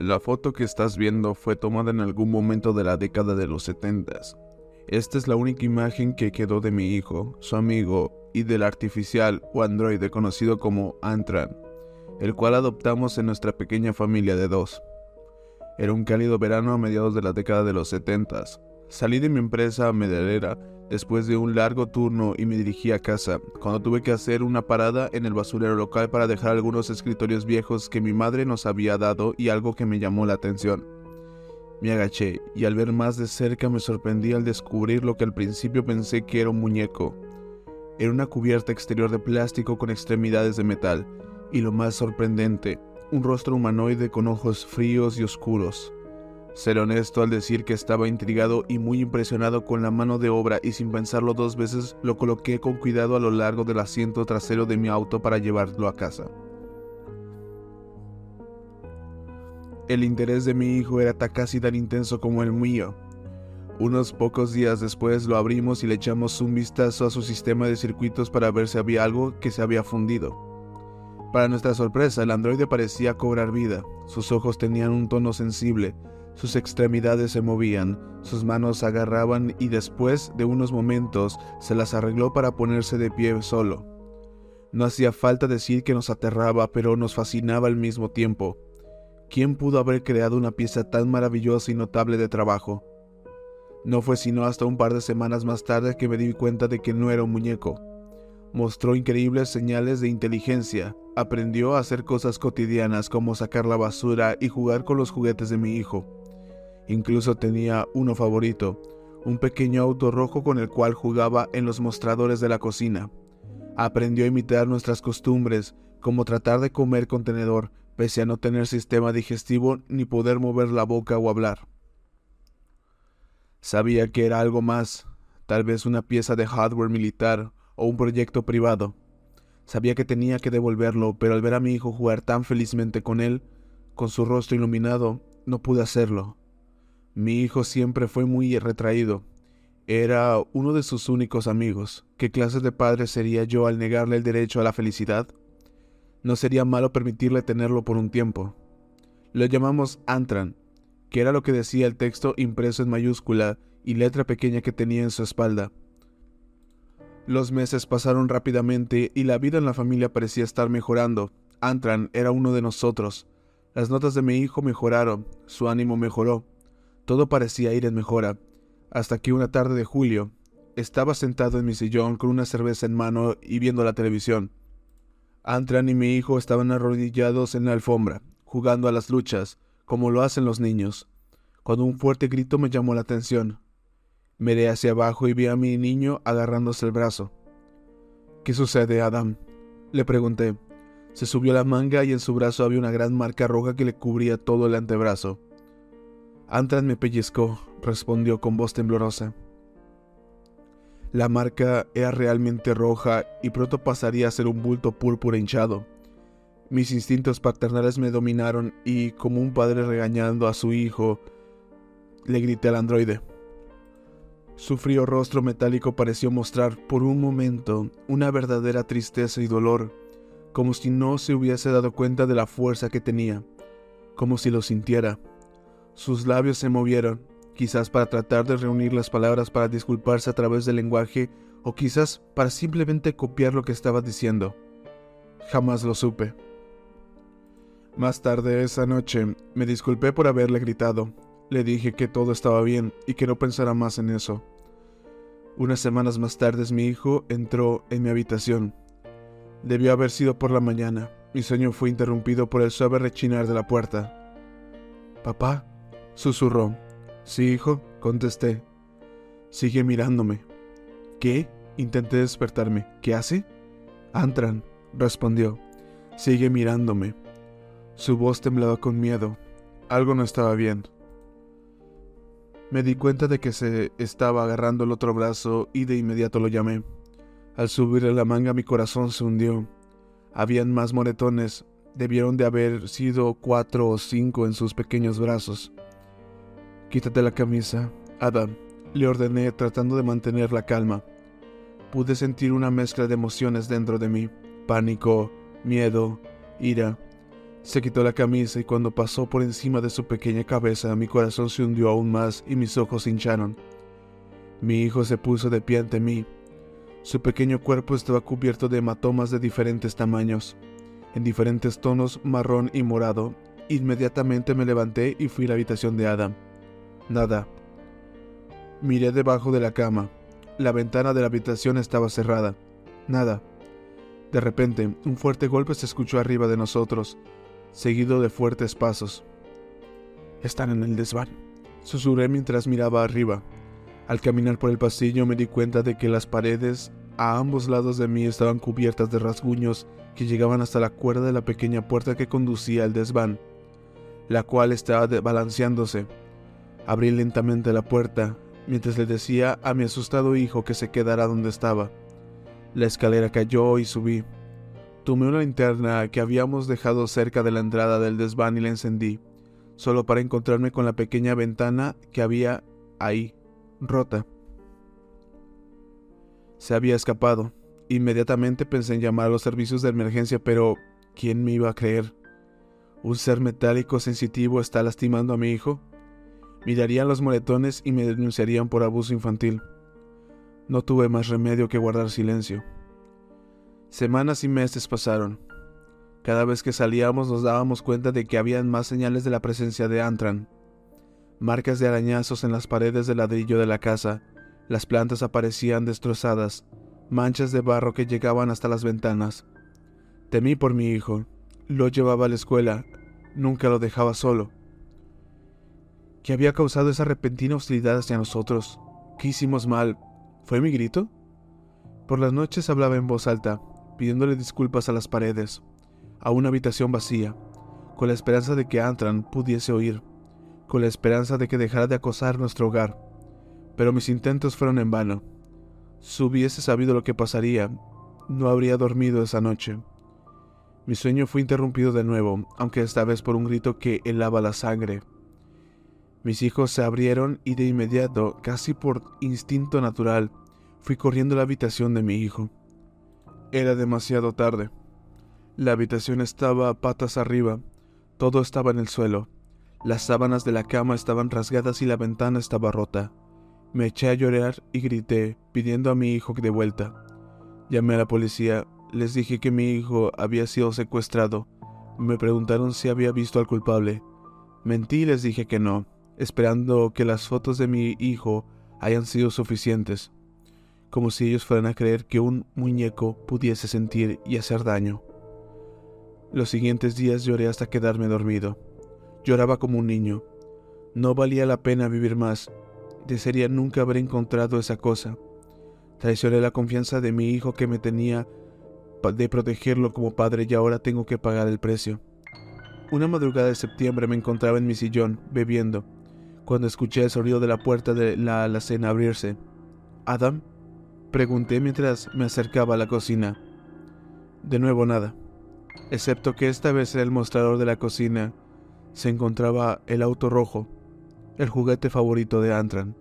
La foto que estás viendo fue tomada en algún momento de la década de los 70. Esta es la única imagen que quedó de mi hijo, su amigo y del artificial o androide conocido como Antran, el cual adoptamos en nuestra pequeña familia de dos. Era un cálido verano a mediados de la década de los 70. Salí de mi empresa medelera después de un largo turno y me dirigí a casa, cuando tuve que hacer una parada en el basurero local para dejar algunos escritorios viejos que mi madre nos había dado y algo que me llamó la atención. Me agaché y al ver más de cerca me sorprendí al descubrir lo que al principio pensé que era un muñeco. Era una cubierta exterior de plástico con extremidades de metal, y lo más sorprendente, un rostro humanoide con ojos fríos y oscuros. Ser honesto al decir que estaba intrigado y muy impresionado con la mano de obra y sin pensarlo dos veces lo coloqué con cuidado a lo largo del asiento trasero de mi auto para llevarlo a casa. El interés de mi hijo era casi tan intenso como el mío. Unos pocos días después lo abrimos y le echamos un vistazo a su sistema de circuitos para ver si había algo que se había fundido. Para nuestra sorpresa, el androide parecía cobrar vida. Sus ojos tenían un tono sensible, sus extremidades se movían, sus manos agarraban y después de unos momentos se las arregló para ponerse de pie solo. No hacía falta decir que nos aterraba, pero nos fascinaba al mismo tiempo. ¿Quién pudo haber creado una pieza tan maravillosa y notable de trabajo? No fue sino hasta un par de semanas más tarde que me di cuenta de que no era un muñeco. Mostró increíbles señales de inteligencia, aprendió a hacer cosas cotidianas como sacar la basura y jugar con los juguetes de mi hijo. Incluso tenía uno favorito, un pequeño auto rojo con el cual jugaba en los mostradores de la cocina. Aprendió a imitar nuestras costumbres, como tratar de comer con tenedor, pese a no tener sistema digestivo ni poder mover la boca o hablar. Sabía que era algo más, tal vez una pieza de hardware militar o un proyecto privado. Sabía que tenía que devolverlo, pero al ver a mi hijo jugar tan felizmente con él, con su rostro iluminado, no pude hacerlo. Mi hijo siempre fue muy retraído. Era uno de sus únicos amigos. ¿Qué clase de padre sería yo al negarle el derecho a la felicidad? No sería malo permitirle tenerlo por un tiempo. Lo llamamos Antran, que era lo que decía el texto impreso en mayúscula y letra pequeña que tenía en su espalda. Los meses pasaron rápidamente y la vida en la familia parecía estar mejorando. Antran era uno de nosotros. Las notas de mi hijo mejoraron, su ánimo mejoró. Todo parecía ir en mejora, hasta que una tarde de julio estaba sentado en mi sillón con una cerveza en mano y viendo la televisión. Antran y mi hijo estaban arrodillados en la alfombra, jugando a las luchas, como lo hacen los niños, cuando un fuerte grito me llamó la atención. Miré hacia abajo y vi a mi niño agarrándose el brazo. ¿Qué sucede, Adam? Le pregunté. Se subió la manga y en su brazo había una gran marca roja que le cubría todo el antebrazo. Antran me pellizcó, respondió con voz temblorosa. La marca era realmente roja y pronto pasaría a ser un bulto púrpura hinchado. Mis instintos paternales me dominaron y, como un padre regañando a su hijo, le grité al androide. Su frío rostro metálico pareció mostrar por un momento una verdadera tristeza y dolor, como si no se hubiese dado cuenta de la fuerza que tenía, como si lo sintiera. Sus labios se movieron, quizás para tratar de reunir las palabras para disculparse a través del lenguaje o quizás para simplemente copiar lo que estaba diciendo. Jamás lo supe. Más tarde esa noche me disculpé por haberle gritado. Le dije que todo estaba bien y que no pensara más en eso. Unas semanas más tarde mi hijo entró en mi habitación. Debió haber sido por la mañana. Mi sueño fue interrumpido por el suave rechinar de la puerta. Papá, Susurró. Sí, hijo, contesté. Sigue mirándome. ¿Qué? Intenté despertarme. ¿Qué hace? Antran, respondió. Sigue mirándome. Su voz temblaba con miedo. Algo no estaba bien. Me di cuenta de que se estaba agarrando el otro brazo y de inmediato lo llamé. Al subirle la manga mi corazón se hundió. Habían más moretones. Debieron de haber sido cuatro o cinco en sus pequeños brazos. Quítate la camisa, Adam, le ordené tratando de mantener la calma. Pude sentir una mezcla de emociones dentro de mí, pánico, miedo, ira. Se quitó la camisa y cuando pasó por encima de su pequeña cabeza mi corazón se hundió aún más y mis ojos hincharon. Mi hijo se puso de pie ante mí. Su pequeño cuerpo estaba cubierto de hematomas de diferentes tamaños, en diferentes tonos marrón y morado. Inmediatamente me levanté y fui a la habitación de Adam. Nada. Miré debajo de la cama. La ventana de la habitación estaba cerrada. Nada. De repente, un fuerte golpe se escuchó arriba de nosotros seguido de fuertes pasos. Están en el desván, susurré mientras miraba arriba. Al caminar por el pasillo me di cuenta de que las paredes a ambos lados de mí estaban cubiertas de rasguños que llegaban hasta la cuerda de la pequeña puerta que conducía al desván, la cual estaba balanceándose. Abrí lentamente la puerta, mientras le decía a mi asustado hijo que se quedara donde estaba. La escalera cayó y subí. Tomé una linterna que habíamos dejado cerca de la entrada del desván y la encendí, solo para encontrarme con la pequeña ventana que había ahí, rota. Se había escapado. Inmediatamente pensé en llamar a los servicios de emergencia, pero ¿quién me iba a creer? ¿Un ser metálico sensitivo está lastimando a mi hijo? Mirarían los moretones y me denunciarían por abuso infantil. No tuve más remedio que guardar silencio. Semanas y meses pasaron. Cada vez que salíamos nos dábamos cuenta de que habían más señales de la presencia de Antran. Marcas de arañazos en las paredes de ladrillo de la casa, las plantas aparecían destrozadas, manchas de barro que llegaban hasta las ventanas. Temí por mi hijo, lo llevaba a la escuela, nunca lo dejaba solo. ¿Qué había causado esa repentina hostilidad hacia nosotros? ¿Qué hicimos mal? ¿Fue mi grito? Por las noches hablaba en voz alta, pidiéndole disculpas a las paredes, a una habitación vacía, con la esperanza de que Antran pudiese oír, con la esperanza de que dejara de acosar nuestro hogar. Pero mis intentos fueron en vano. Si hubiese sabido lo que pasaría, no habría dormido esa noche. Mi sueño fue interrumpido de nuevo, aunque esta vez por un grito que helaba la sangre. Mis hijos se abrieron y de inmediato, casi por instinto natural, fui corriendo a la habitación de mi hijo. Era demasiado tarde. La habitación estaba patas arriba, todo estaba en el suelo, las sábanas de la cama estaban rasgadas y la ventana estaba rota. Me eché a llorar y grité, pidiendo a mi hijo de vuelta. Llamé a la policía, les dije que mi hijo había sido secuestrado. Me preguntaron si había visto al culpable. Mentí y les dije que no, esperando que las fotos de mi hijo hayan sido suficientes como si ellos fueran a creer que un muñeco pudiese sentir y hacer daño. Los siguientes días lloré hasta quedarme dormido. Lloraba como un niño. No valía la pena vivir más. Desearía nunca haber encontrado esa cosa. Traicioné la confianza de mi hijo que me tenía de protegerlo como padre y ahora tengo que pagar el precio. Una madrugada de septiembre me encontraba en mi sillón, bebiendo, cuando escuché el sonido de la puerta de la alacena abrirse. Adam, Pregunté mientras me acercaba a la cocina. De nuevo nada, excepto que esta vez en el mostrador de la cocina se encontraba el auto rojo, el juguete favorito de Antran.